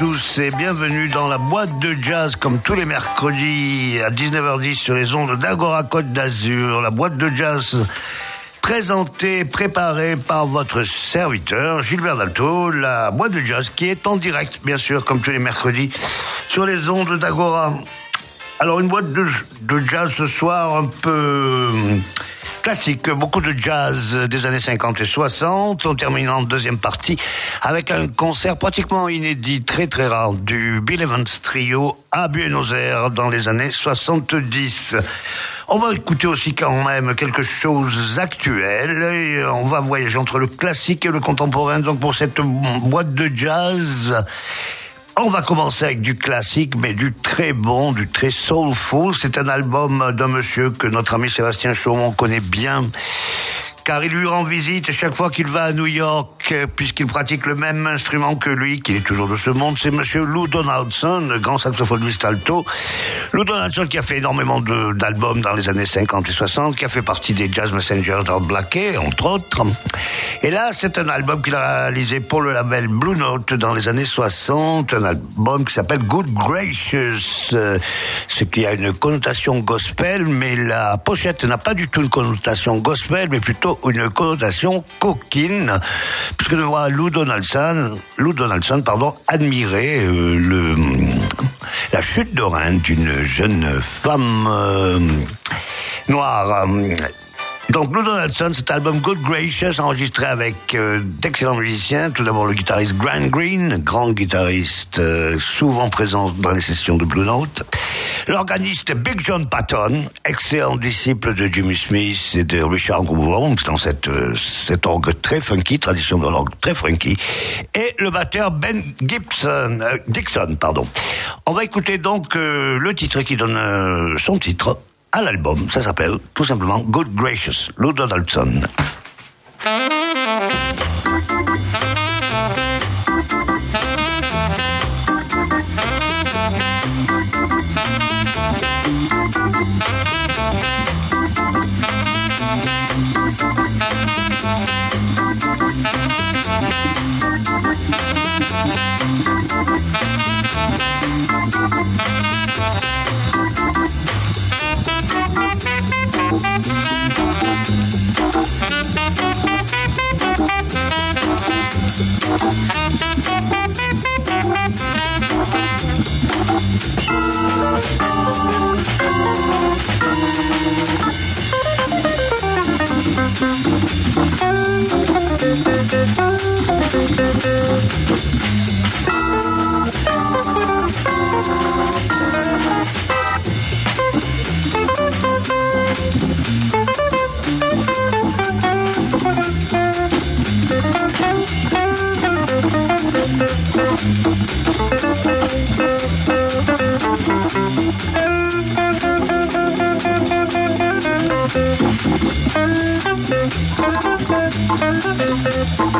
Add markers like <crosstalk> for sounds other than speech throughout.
Tous et bienvenue dans la boîte de jazz comme tous les mercredis à 19h10 sur les ondes d'Agora Côte d'Azur. La boîte de jazz présentée, préparée par votre serviteur Gilbert Dalto. La boîte de jazz qui est en direct, bien sûr, comme tous les mercredis sur les ondes d'Agora. Alors une boîte de, de jazz ce soir un peu classique, beaucoup de jazz des années 50 et 60. On termine en deuxième partie avec un concert pratiquement inédit, très très rare, du Bill Evans Trio à Buenos Aires dans les années 70. On va écouter aussi quand même quelque chose actuel. On va voyager entre le classique et le contemporain. Donc pour cette boîte de jazz, on va commencer avec du classique, mais du très bon, du très soulful. C'est un album d'un monsieur que notre ami Sébastien Chaumont connaît bien car il lui rend visite chaque fois qu'il va à New York, puisqu'il pratique le même instrument que lui, qu'il est toujours de ce monde, c'est monsieur Lou Donaldson, grand saxophoniste alto. Lou Donaldson qui a fait énormément d'albums dans les années 50 et 60, qui a fait partie des Jazz Messengers d'Art Blackie, entre autres. Et là, c'est un album qu'il a réalisé pour le label Blue Note dans les années 60, un album qui s'appelle Good Gracious, ce qui a une connotation gospel, mais la pochette n'a pas du tout une connotation gospel, mais plutôt une connotation coquine, puisque nous voit Lou Donaldson, Lou Donaldson, pardon, admirer euh, la chute de d'une jeune femme euh, noire. Donc Lou Donaldson, cet album Good Gracious, enregistré avec euh, d'excellents musiciens. Tout d'abord le guitariste Grant Green, grand guitariste euh, souvent présent dans les sessions de Blue Note. L'organiste Big John Patton, excellent disciple de Jimmy Smith et de Richard Woolworth dans cette, euh, orgue très funky, tradition de l'orgue très funky. Et le batteur Ben Gibson, Dixon, pardon. On va écouter donc le titre qui donne son titre, à l'album. Ça s'appelle tout simplement Good Gracious, Lou Donaldson.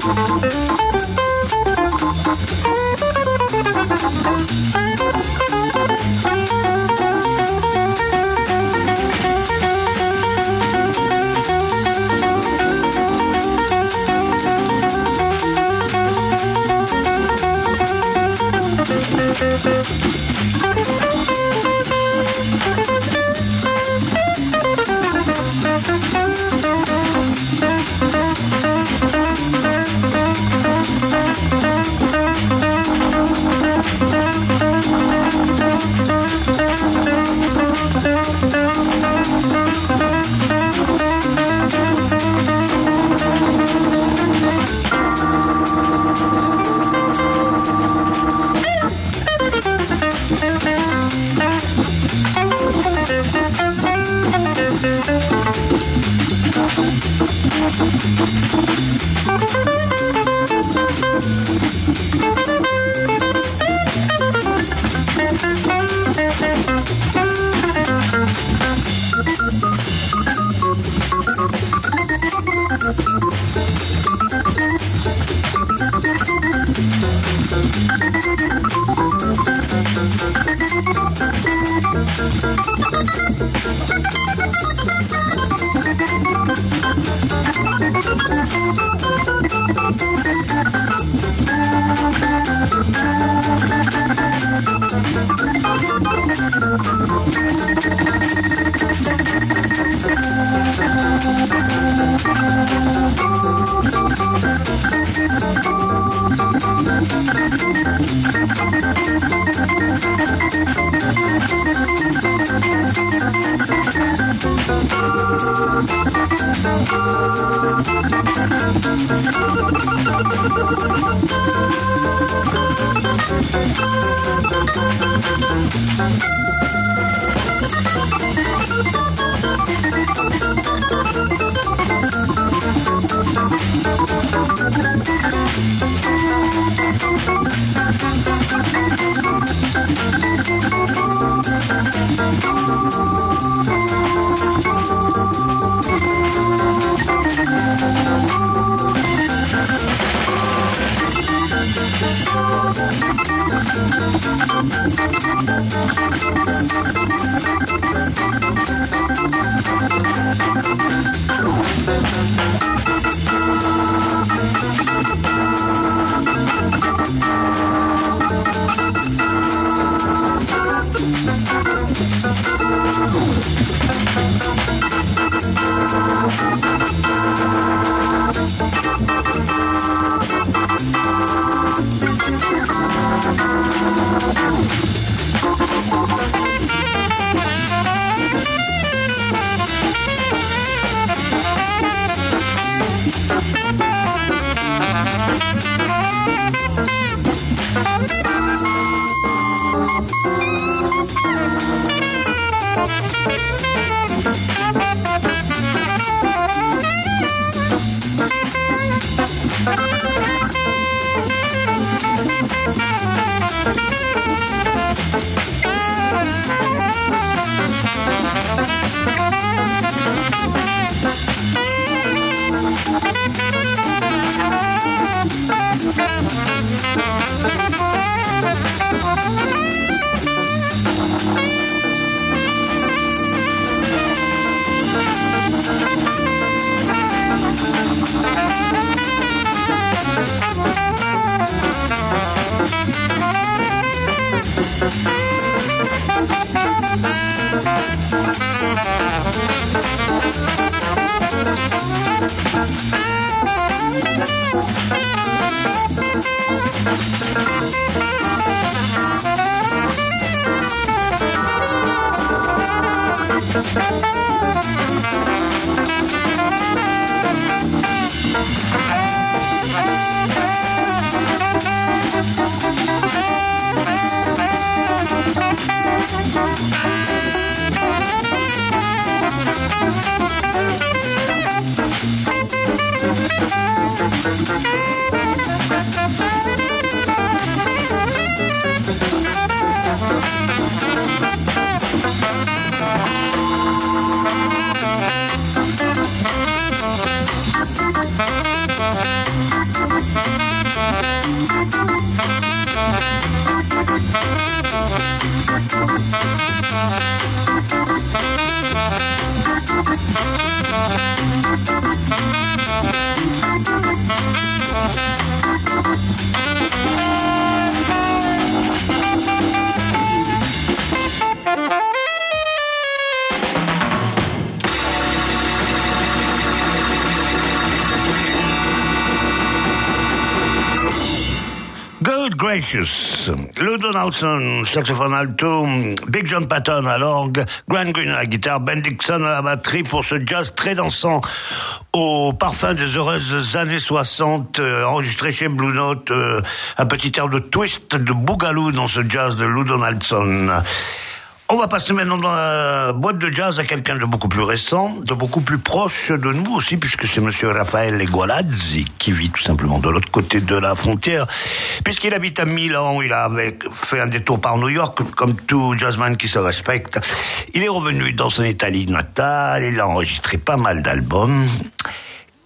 Thank you. Lou Donaldson, saxophone alto, Big John Patton à l'orgue, Grant Green à la guitare, Ben Dixon à la batterie pour ce jazz très dansant au parfum des heureuses années 60, euh, enregistré chez Blue Note, euh, un petit air de twist, de boogaloo dans ce jazz de Lou Donaldson. On va passer maintenant dans la boîte de jazz à quelqu'un de beaucoup plus récent, de beaucoup plus proche de nous aussi, puisque c'est monsieur Raphaël Egualazzi, qui vit tout simplement de l'autre côté de la frontière, puisqu'il habite à Milan, il a fait un détour par New York, comme tout jazzman qui se respecte. Il est revenu dans son Italie natale, il a enregistré pas mal d'albums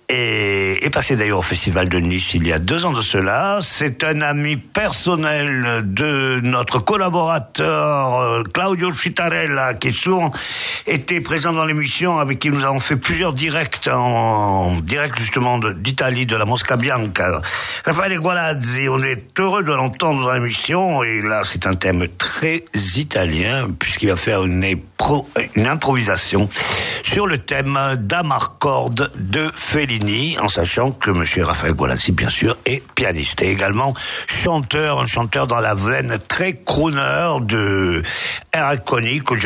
et est passé d'ailleurs au Festival de Nice il y a deux ans de cela. C'est un ami personnel de notre collaborateur euh, Claudio Citarella qui souvent était présent dans l'émission avec qui nous avons fait plusieurs directs en direct justement d'Italie, de, la Mosca Bianca. Raffaele Gualazzi, on est heureux de l'entendre dans l'émission et là c'est un thème très italien puisqu'il va faire une improvisation sur le thème d'Amarcord de En sachant que M. Raphaël Gualassi, bien sûr, est pianiste et également chanteur, un chanteur dans la veine très crooner de Eric Connick ou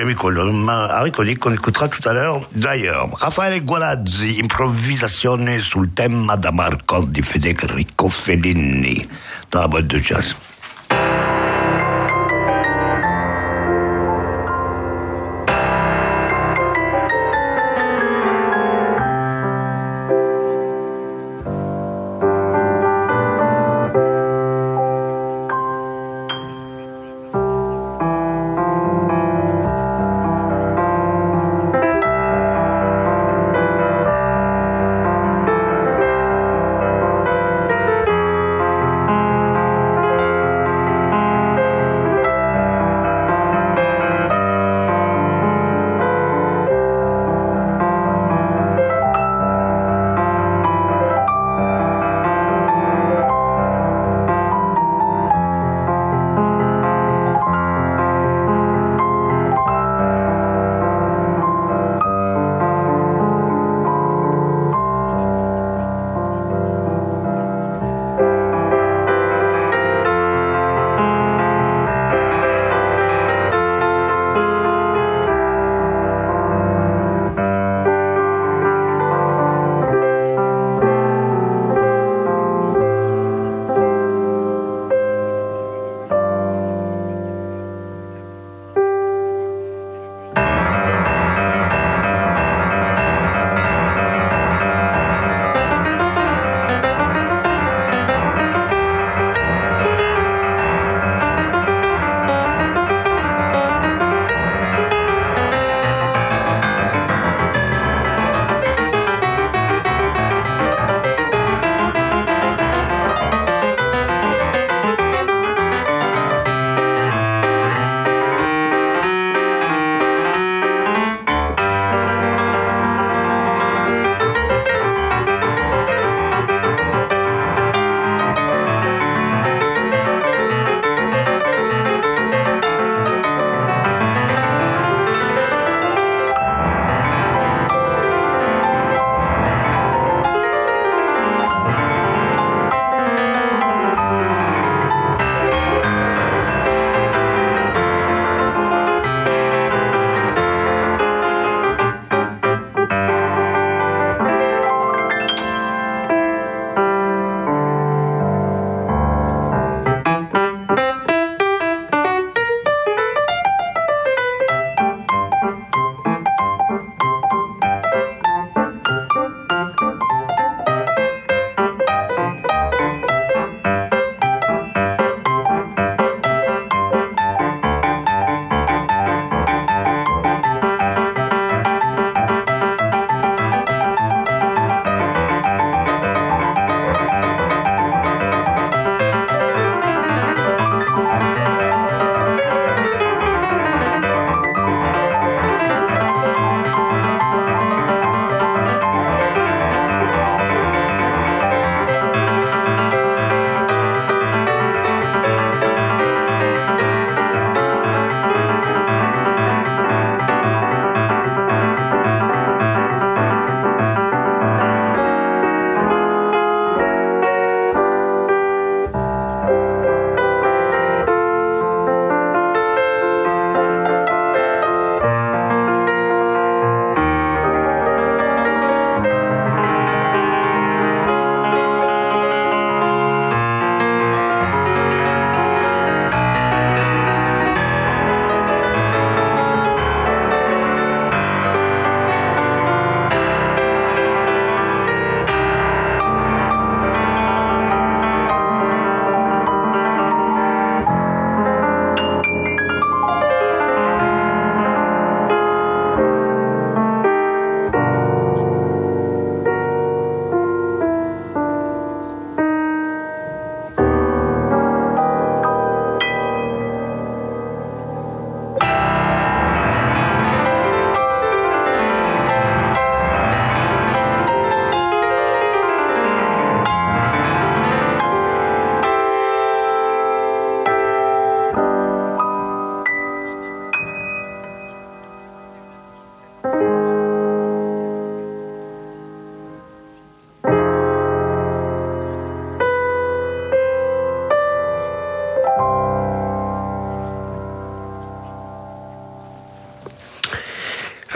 qu'on écoutera tout à l'heure d'ailleurs. Raphaël Gualazzi, improvisation sur le thème d'Amarcord di Federico Fellini dans la boîte de jazz.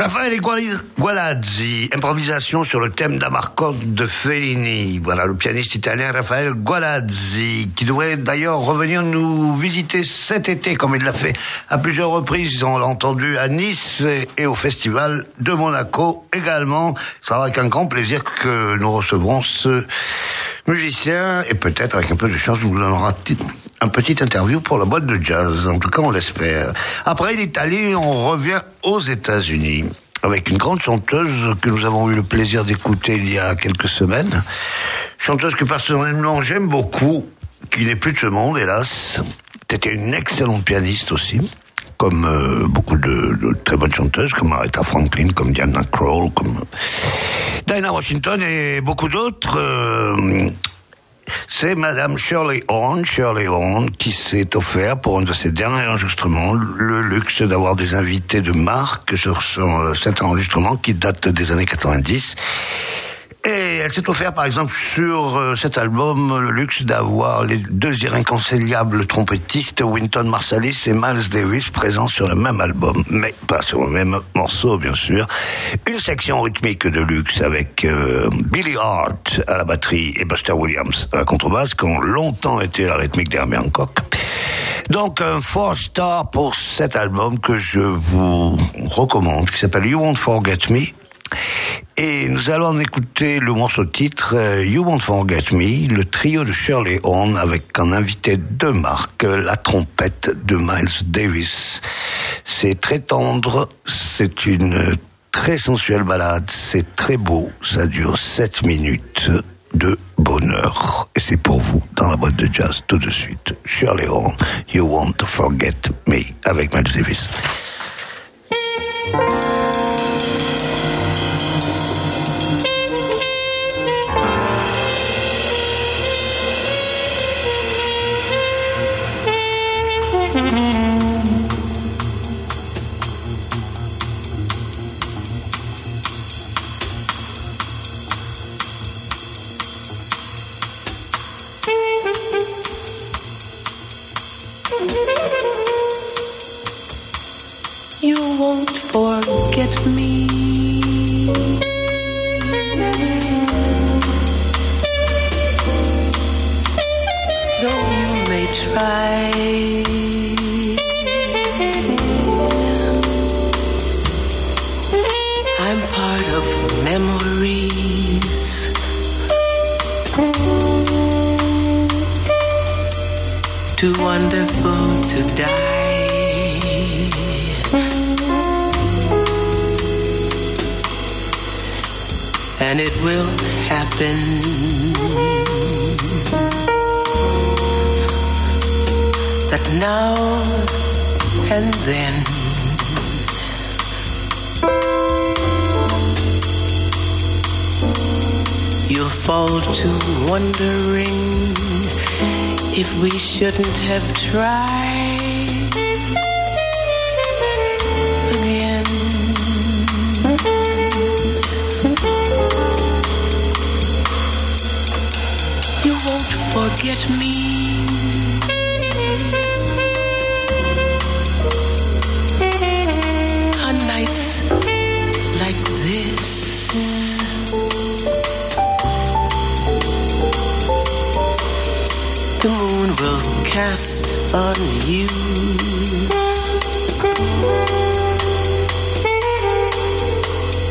Raphaël Gualazzi, improvisation sur le thème d'Amarcord de Fellini. Voilà, le pianiste italien Raphaël Gualazzi, qui devrait d'ailleurs revenir nous visiter cet été, comme il l'a fait à plusieurs reprises. On l'a entendu à Nice et au Festival de Monaco également. Ça sera avec un grand plaisir que nous recevrons ce musicien et peut-être avec un peu de chance nous donnera un petit interview pour la boîte de jazz. En tout cas, on l'espère. Après l'Italie, on revient aux États-Unis avec une grande chanteuse que nous avons eu le plaisir d'écouter il y a quelques semaines. Chanteuse que personnellement j'aime beaucoup, qui n'est plus de ce monde, hélas. C'était une excellente pianiste aussi, comme euh, beaucoup de, très bonnes chanteuses, comme Aretha Franklin, comme Diana Krall, comme Diana Washington et beaucoup d'autres. Euh, c'est Madame Shirley Horn, Shirley Horn, qui s'est offert pour un de ses derniers enregistrements le luxe d'avoir des invités de marque sur son, euh, cet enregistrement qui date des années 90 et elle s'est offert, par exemple, sur euh, cet album, le luxe d'avoir les deux irréconciliables trompettistes, Winton Marsalis et Miles Davis, présents sur le même album, mais pas sur le même morceau, bien sûr. Une section rythmique de luxe avec euh, Billy Hart à la batterie et Buster Williams à la contrebasse, qui ont longtemps été la rythmique d'Herbie Hancock. Donc, un four star pour cet album que je vous recommande, qui s'appelle You Won't Forget Me. Et nous allons écouter le morceau titre euh, You Won't Forget Me, le trio de Shirley Horn avec un invité de marque, la trompette de Miles Davis. C'est très tendre, c'est une très sensuelle balade, c'est très beau, ça dure 7 minutes de bonheur. Et c'est pour vous dans la boîte de jazz tout de suite. Shirley Horn, You Won't Forget Me avec Miles Davis. Don't forget me. Though you may try, I'm part of memories. Too wonderful to die. and it will happen. That now and then you'll fall to wondering if we shouldn't have tried. Forget me. On nights like this. the moon will cast on you.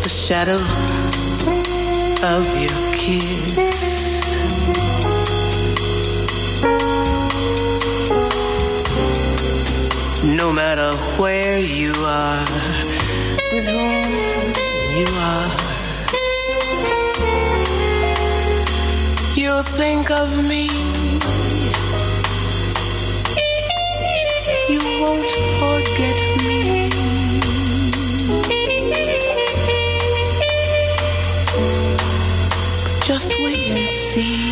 The shadow of your kiss. Matter where you are, with whom you are, you'll think of me You won't forget me. Just wait and see.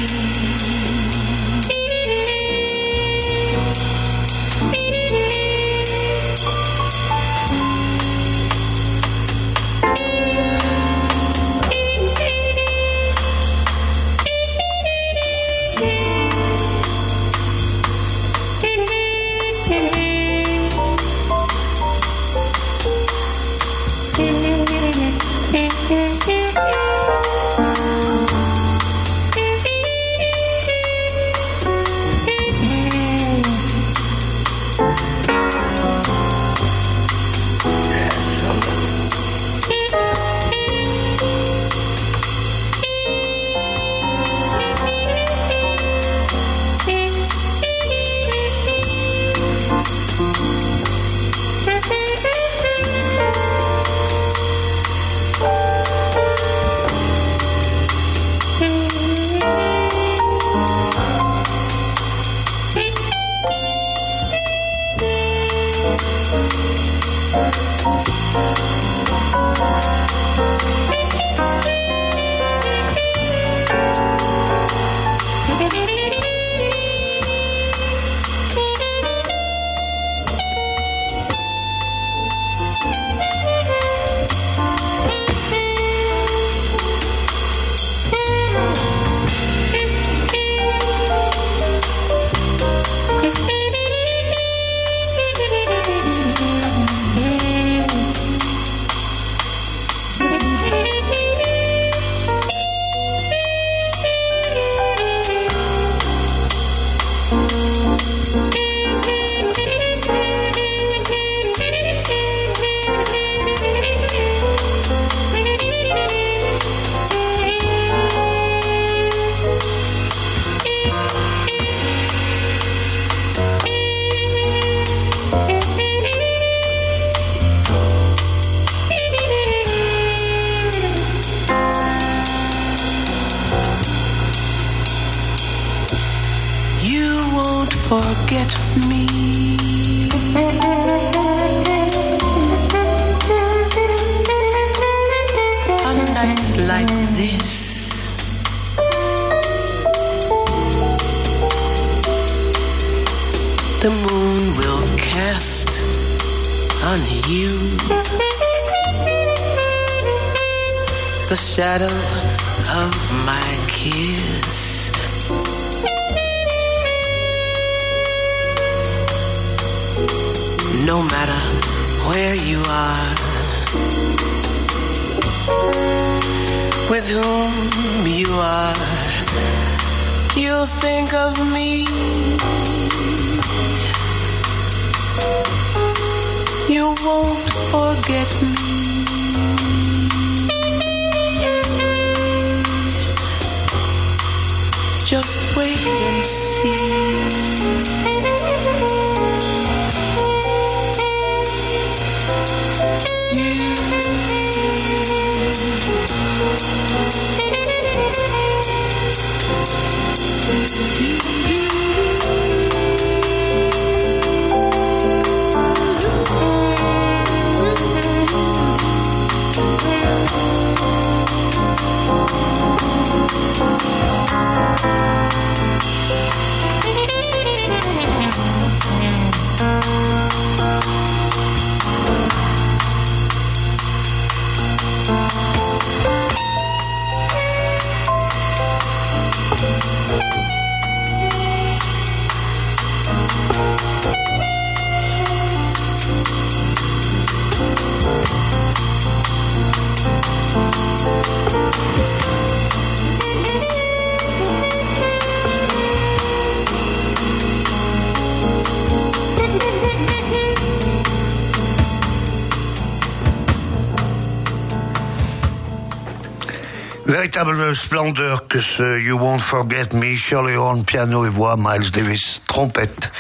Véritable splendeur que ce You Won't Forget Me, Shirley Horn, piano et voix, Miles Davis, trompette.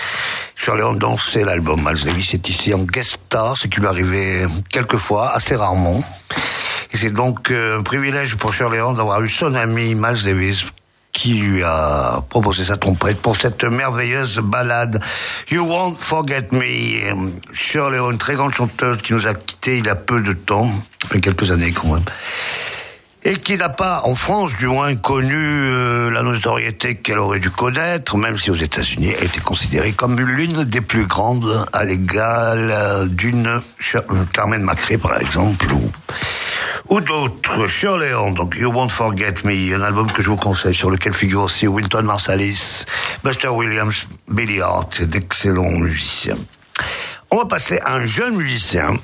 Shirley Horn dansait l'album. Miles Davis est ici en guest star, ce qui lui arrivait quelquefois, assez rarement. Et c'est donc euh, un privilège pour Shirley Horn d'avoir eu son ami Miles Davis qui lui a proposé sa trompette pour cette merveilleuse balade You Won't Forget Me. Shirley Horn, très grande chanteuse qui nous a quittés il y a peu de temps, enfin quelques années quand même et qui n'a pas, en France du moins, connu euh, la notoriété qu'elle aurait dû connaître, même si aux États-Unis elle était considérée comme l'une des plus grandes, à l'égal euh, d'une euh, Carmen Macré par exemple, ou, d'autres. Shirley donc You Won't Forget Me, un album que je vous conseille, sur lequel figure aussi Winton Marsalis, Buster Williams, Billy Hart, d'excellents musiciens. On va passer à un jeune musicien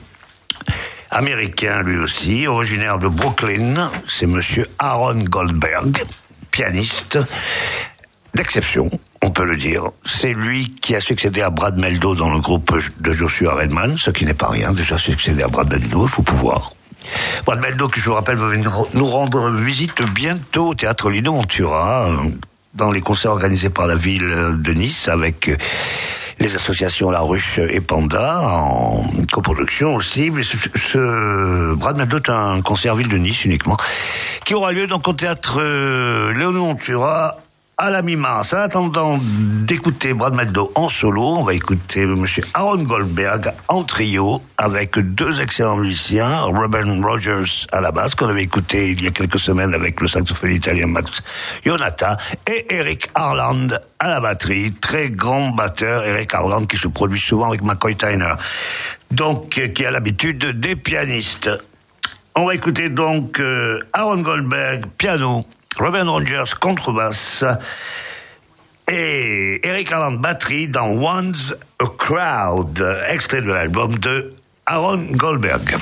américain lui aussi, originaire de Brooklyn. C'est monsieur Aaron Goldberg, pianiste d'exception, on peut le dire. C'est lui qui a succédé à Brad Meldo dans le groupe de Joshua Redman, ce qui n'est pas rien, déjà succédé à Brad Meldo, il faut pouvoir. Brad Meldo, qui je vous rappelle, va venir nous rendre visite bientôt au théâtre Lino Montura, dans les concerts organisés par la ville de Nice avec les associations La Ruche et Panda en coproduction aussi. Mais ce, ce Brad est un concert ville de Nice uniquement, qui aura lieu donc au théâtre euh, Léonon Montura à la mi-mars. En attendant d'écouter Brad Meldo en solo, on va écouter Monsieur Aaron Goldberg en trio avec deux excellents musiciens, Robin Rogers à la basse qu'on avait écouté il y a quelques semaines avec le saxophone italien Max Ionata et Eric Harland à la batterie, très grand batteur Eric Harland qui se produit souvent avec McCoy Tyner, donc qui a l'habitude des pianistes. On va écouter donc euh, Aaron Goldberg piano Robin Rogers contrebasse et Eric Harland batterie dans One's a Crowd, extrait de l'album de Aaron Goldberg.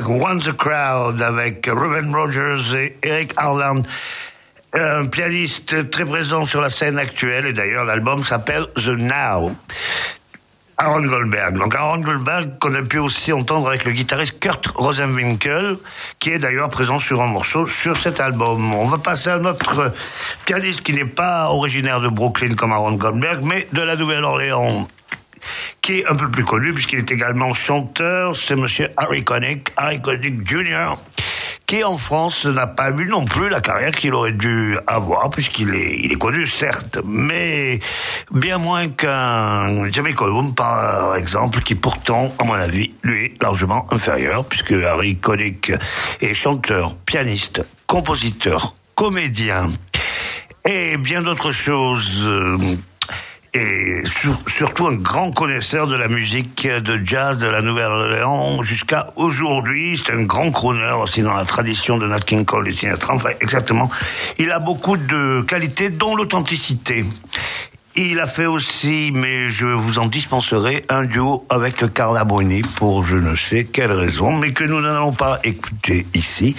Goldberg, Once a Crowd, avec Reuben Rogers et Eric Harland. Un pianiste très présent sur la scène actuelle, et d'ailleurs l'album s'appelle The Now. Aaron Goldberg. Donc Aaron Goldberg qu'on a pu aussi entendre avec le guitariste Kurt Rosenwinkel, qui est d'ailleurs présent sur un morceau sur cet album. On va passer à un autre pianiste qui n'est pas originaire de Brooklyn comme Aaron Goldberg, mais de la Nouvelle-Orléans qui est un peu plus connu puisqu'il est également chanteur, c'est monsieur Harry Connick, Harry Connick Jr., qui en France n'a pas eu non plus la carrière qu'il aurait dû avoir, puisqu'il est, il est connu certes, mais bien moins qu'un Jamie Column, par exemple, qui pourtant, à mon avis, lui est largement inférieur, puisque Harry Connick est chanteur, pianiste, compositeur, comédien, et bien d'autres choses. Et surtout un grand connaisseur de la musique de jazz de la Nouvelle-Orléans jusqu'à aujourd'hui. C'est un grand crooner aussi dans la tradition de Nat King Cole et Sinatra. Enfin, exactement. Il a beaucoup de qualités, dont l'authenticité. Il a fait aussi, mais je vous en dispenserai, un duo avec Carla Bruni pour je ne sais quelle raison, mais que nous n'allons pas écouter ici.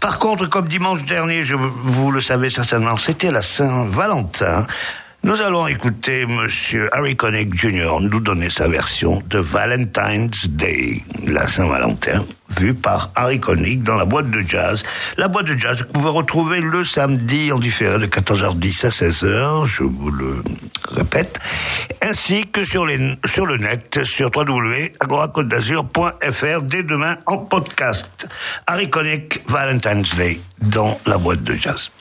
Par contre, comme dimanche dernier, je, vous le savez certainement, c'était la Saint-Valentin. Nous allons écouter Monsieur Harry Connick Jr. nous donner sa version de Valentine's Day, la Saint-Valentin, vue par Harry Connick dans la boîte de jazz. La boîte de jazz que vous pouvez retrouver le samedi en différé de 14h10 à 16h, je vous le répète, ainsi que sur, les, sur le net, sur www.agoracôte-d'azur.fr dès demain en podcast. Harry Connick, Valentine's Day, dans la boîte de jazz.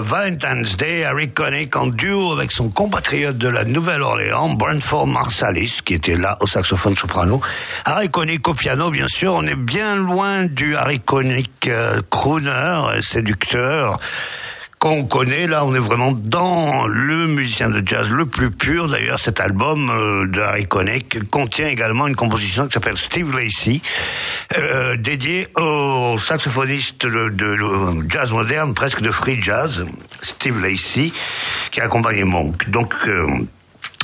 Valentine's Day, Harry Connick en duo avec son compatriote de la Nouvelle-Orléans, Brentford Marsalis, qui était là au saxophone soprano. Harry Connick au piano, bien sûr, on est bien loin du Harry Connick euh, crooner, séducteur, qu'on connaît. Là, on est vraiment dans le musicien de jazz le plus pur. D'ailleurs, cet album euh, de Harry Connick contient également une composition qui s'appelle Steve Lacey, euh, dédiée au saxophoniste de, de, de, jazz moderne, presque de free jazz, Steve Lacey, qui a accompagné Monk. Donc, euh,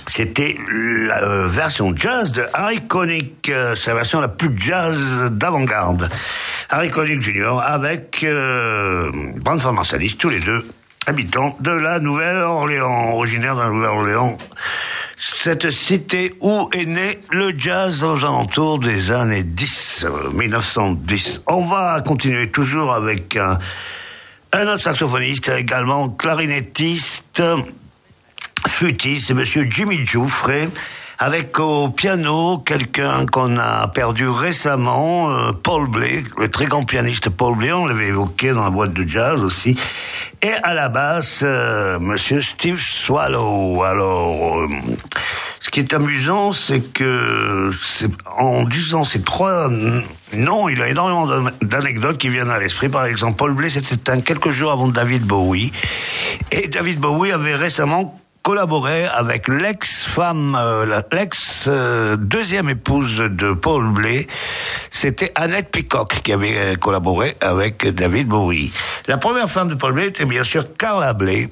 c'était la euh, version jazz de Harry Connick, euh, sa version la plus jazz d'avant-garde. Harry Connick Jr. avec euh, Brandford Marsalis, tous les deux habitants de la Nouvelle-Orléans, originaire de la Nouvelle-Orléans. Cette cité où est né le jazz aux alentours des années 10, 1910. On va continuer toujours avec un, un autre saxophoniste, également clarinettiste, flûtiste, c'est monsieur Jimmy Jouffre, avec au piano quelqu'un qu'on a perdu récemment, euh, Paul Blake, le très grand pianiste Paul Blake, on l'avait évoqué dans la boîte de jazz aussi, et à la basse, euh, monsieur Steve Swallow. Alors, euh, ce qui est amusant, c'est que en disant ces trois noms, il y a énormément d'anecdotes qui viennent à l'esprit. Par exemple, Paul Blake, c'était quelques jours avant David Bowie, et David Bowie avait récemment collaboré avec l'ex-femme, euh, l'ex euh, épouse de Paul Blais, c'était Annette Peacock qui avait euh, collaboré avec David Bowie. La première femme de Paul Blais était bien sûr Carla Blais,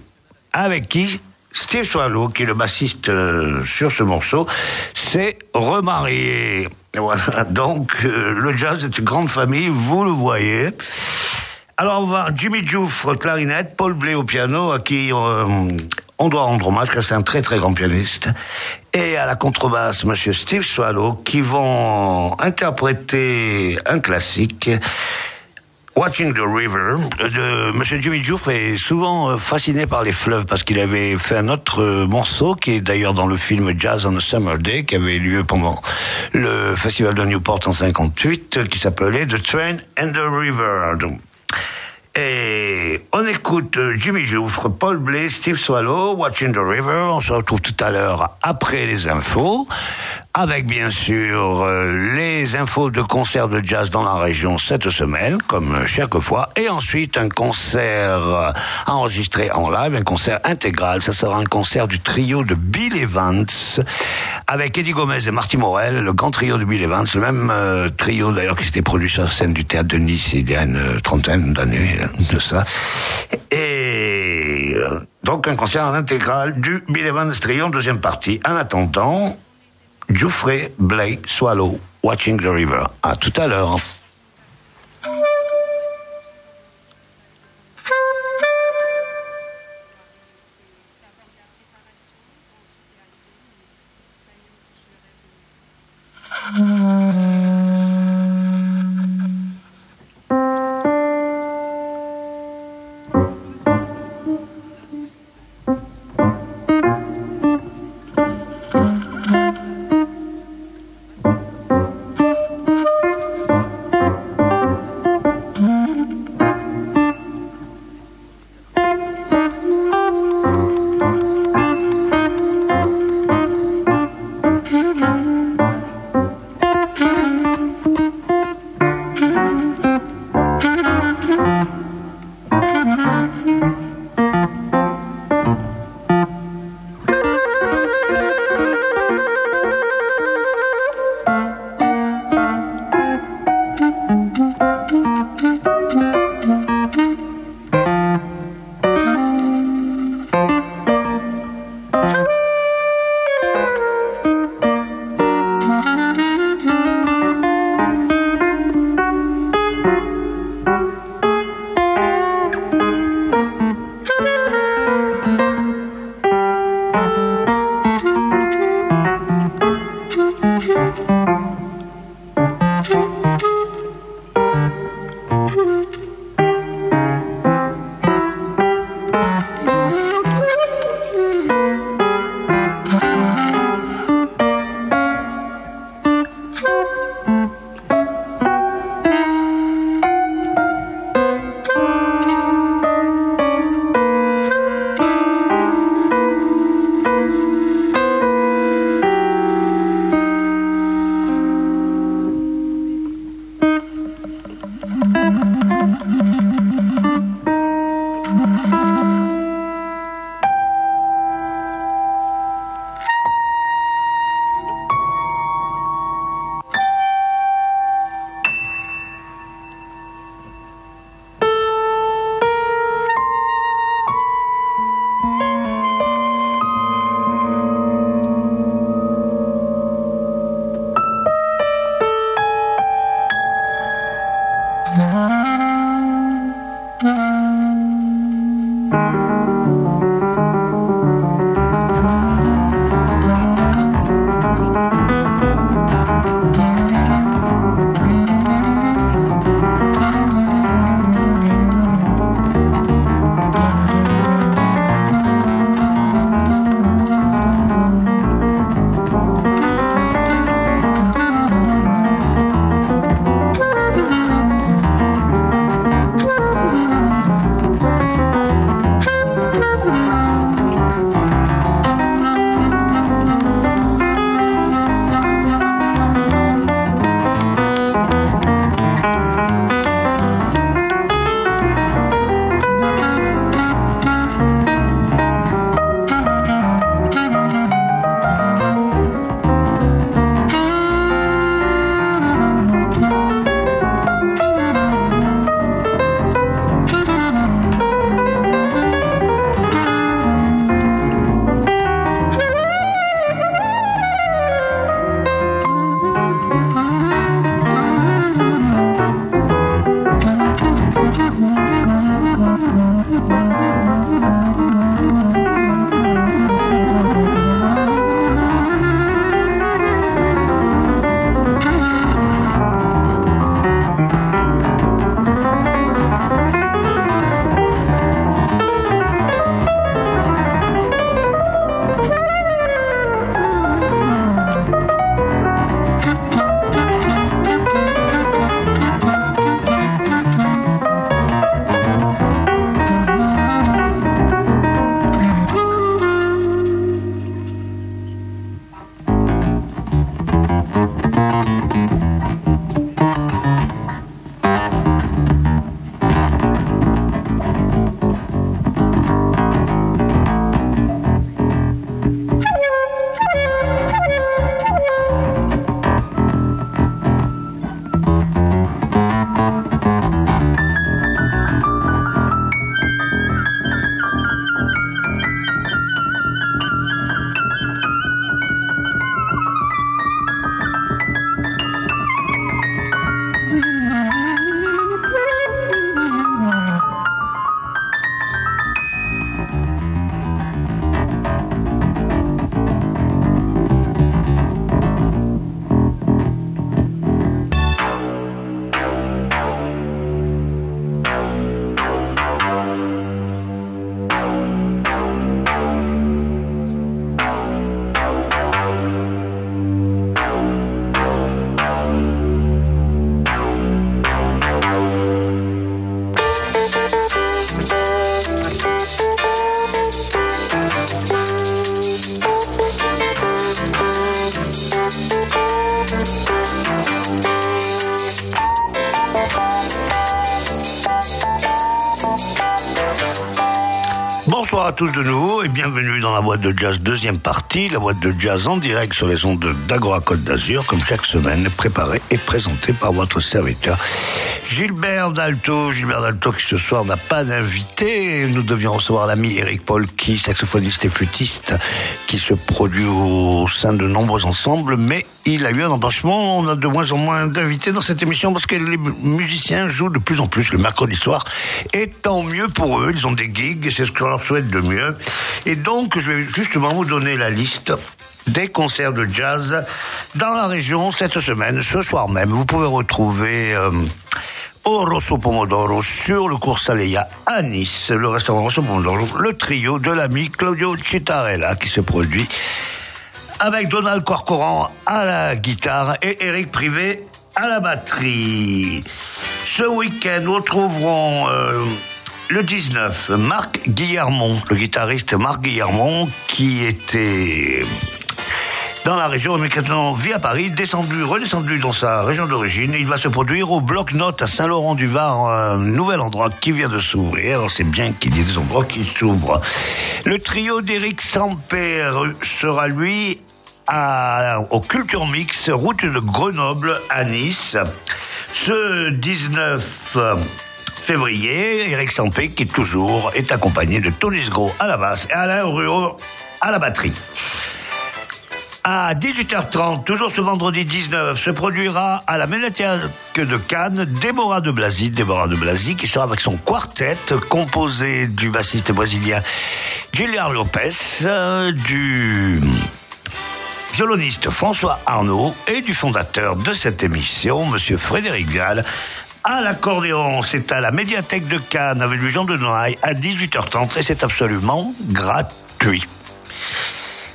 avec qui Steve Swallow, qui est le bassiste sur ce morceau, s'est remarié. Voilà, <laughs> donc le jazz est une grande famille, vous le voyez. Alors on va Jimmy Jouffre, clarinette, Paul Blais au piano, à qui on doit rendre hommage, car c'est un très très grand pianiste. Et à la contrebasse, monsieur Steve Swallow, qui vont interpréter un classique. Watching the River, de Monsieur Jimmy Jouff est souvent fasciné par les fleuves parce qu'il avait fait un autre morceau qui est d'ailleurs dans le film Jazz on a Summer Day qui avait lieu pendant le festival de Newport en 58 qui s'appelait The Train and the River. Et on écoute Jimmy Jouffre, Paul Blais, Steve Swallow, Watching the River. On se retrouve tout à l'heure après les infos, avec bien sûr euh, les infos de concerts de jazz dans la région cette semaine, comme chaque fois, et ensuite un concert enregistré en live, un concert intégral. Ça sera un concert du trio de Bill Evans, avec Eddie Gomez et Marty Morel, le grand trio de Bill Evans, le même euh, trio d'ailleurs qui s'était produit sur scène du théâtre de Nice il y a une trentaine d'années de ça. Et euh, donc un concert en intégral du Bill Evans Trio, deuxième partie. En attendant, Jouffrey, Blake, Swallow, Watching the River. À tout à l'heure. La boîte de jazz deuxième partie, la boîte de jazz en direct sur les ondes d'Agora Côte d'Azur, comme chaque semaine, préparée et présentée par votre serviteur Gilbert Dalto. Gilbert Dalto qui ce soir n'a pas d'invité. Nous devions recevoir l'ami Eric Paul qui, saxophoniste et flûtiste, qui se produit au sein de nombreux ensembles, mais il a eu un embranchement. On a de moins en moins d'invités dans cette émission parce que les musiciens jouent de plus en plus le mercredi soir. Et tant mieux pour eux, ils ont des gigs, c'est ce qu'on leur souhaite de mieux. Et donc, je vais justement vous donner la liste des concerts de jazz dans la région cette semaine, ce soir même. Vous pouvez retrouver euh, au Rosso Pomodoro sur le cours Saleya à Nice, le restaurant Rosso Pomodoro, le trio de l'ami Claudio Citarella qui se produit avec Donald Corcoran à la guitare et Eric Privé à la batterie. Ce week-end, nous retrouverons euh, le 19 Marc Guillermont, le guitariste Marc Guillermont qui était dans la région, mais maintenant vit à Paris, descendu, redescendu dans sa région d'origine. Il va se produire au Bloc-Notes à Saint-Laurent-du-Var, un nouvel endroit qui vient de s'ouvrir. C'est bien qu'il y ait des endroits qui s'ouvrent. Le trio d'Éric Samper sera lui au Culture Mix, route de Grenoble à Nice, ce 19 février. Eric Sampé, qui toujours est accompagné de Tony Gros à la basse et Alain Ruot à la batterie. À 18h30, toujours ce vendredi 19, se produira à la Ménéthèque de Cannes Déborah de Blasi, Déborah de Blasi, qui sera avec son quartet composé du bassiste brésilien Gillian Lopez, euh, du violoniste François Arnaud et du fondateur de cette émission, Monsieur Frédéric Gall. À l'accordéon, c'est à la médiathèque de Cannes avec Jean de Noailles à 18h30 et c'est absolument gratuit.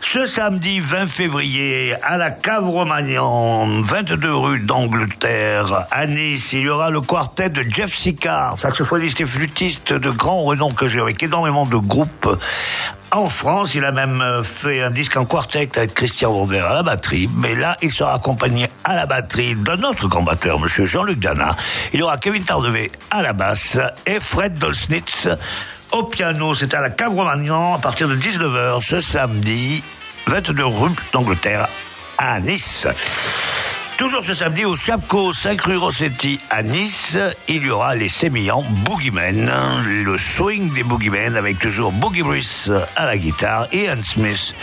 Ce samedi 20 février, à la Cave Romagnan, 22 rue d'Angleterre, à Nice, il y aura le quartet de Jeff Sicard, saxophoniste et flûtiste de grand renom que j'ai avec énormément de groupes en France. Il a même euh, fait un disque en quartet avec Christian Vander à la batterie. Mais là, il sera accompagné à la batterie d'un autre grand batteur, monsieur Jean-Luc Dana. Il y aura Kevin Tardevé à la basse et Fred Dolsnitz au piano. C'est à la Cave à partir de 19h ce samedi 22 rue d'Angleterre à Nice. Toujours ce samedi au Chapco 5 rue Rossetti à Nice, il y aura les sémillants Boogeymen, le swing des Boogeymen avec toujours Boogie Brice à la guitare, Ian Smith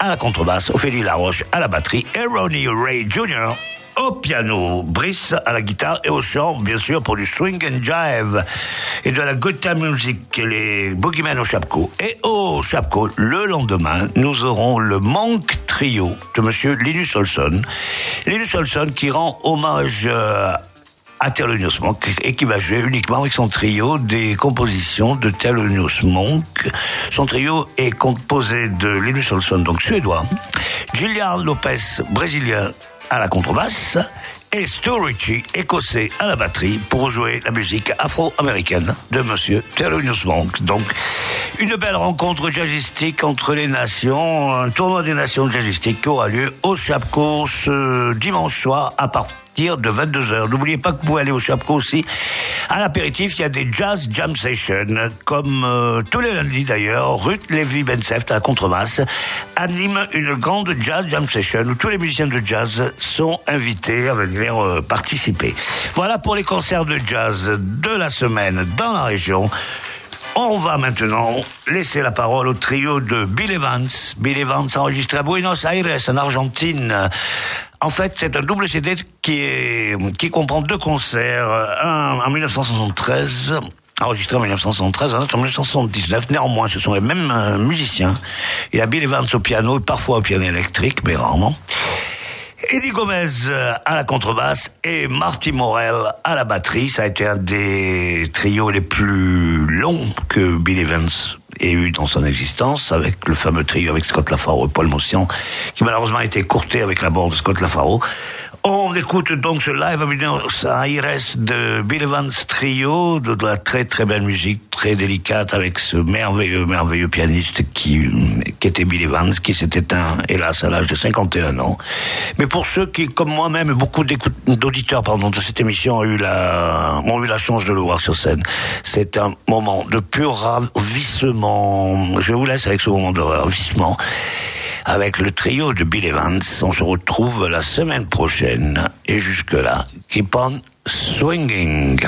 à la contrebasse, Ophélie Laroche à la batterie et Ronnie Ray Jr au piano, Brice à la guitare et au chant, bien sûr, pour du swing and jive et de la time music, les Boogeymen au Chapco. Et au Chapco, le lendemain, nous aurons le Monk Trio de monsieur Linus Olson. Linus Olson qui rend hommage euh, à Thelonious Monk et qui va jouer uniquement avec son trio des compositions de Thelonious Monk. Son trio est composé de Linus Olson, donc suédois, Gillian Lopez, brésilien, à la contrebasse et Stu Ritchie, écossais, à la batterie pour jouer la musique afro-américaine de Monsieur Thelonious Monk. Donc, une belle rencontre jazzistique entre les nations, un tournoi des nations jazzistiques qui aura lieu au Chapco ce dimanche soir à de 22h. N'oubliez pas que vous pouvez aller au Chapco aussi. À l'apéritif, il y a des jazz jam sessions, comme euh, tous les lundis d'ailleurs. Ruth Levy Benseft à la contrebasse anime une grande jazz jam session où tous les musiciens de jazz sont invités à venir euh, participer. Voilà pour les concerts de jazz de la semaine dans la région. On va maintenant laisser la parole au trio de Bill Evans. Bill Evans enregistré à Buenos Aires, en Argentine. En fait, c'est un double CD qui, comprend deux concerts. Un en 1973 enregistré en 1973, un autre en 1979. Néanmoins, ce sont les mêmes euh, musiciens. Il y a Bill Evans au piano, parfois au piano électrique, mais rarement. Eddie Gomez euh, à la contrebasse et Marty Morel à la batterie. Ça a été un des trios les plus longs que Bill Evans ait eu dans son existence, avec le fameux trio avec Scott Lafaro et Paul Mossian, qui malheureusement a été courté avec la mort de Scott Lafaro. On écoute donc ce live à Buenos Aires de Bill Evans Trio, de, la très très belle musique, très délicate, avec ce merveilleux, merveilleux pianiste qui, qui était Bill Evans, qui s'est éteint, hélas, à l'âge de 51 ans. Mais pour ceux qui, comme moi-même, beaucoup d'auditeurs, pardon, de cette émission ont eu la, ont eu la chance de le voir sur scène, c'est un moment de pur ravissement. Je vous laisse avec ce moment de ravissement avec le trio de Bill Evans. On se retrouve la semaine prochaine. Et jusque-là, keep on swinging.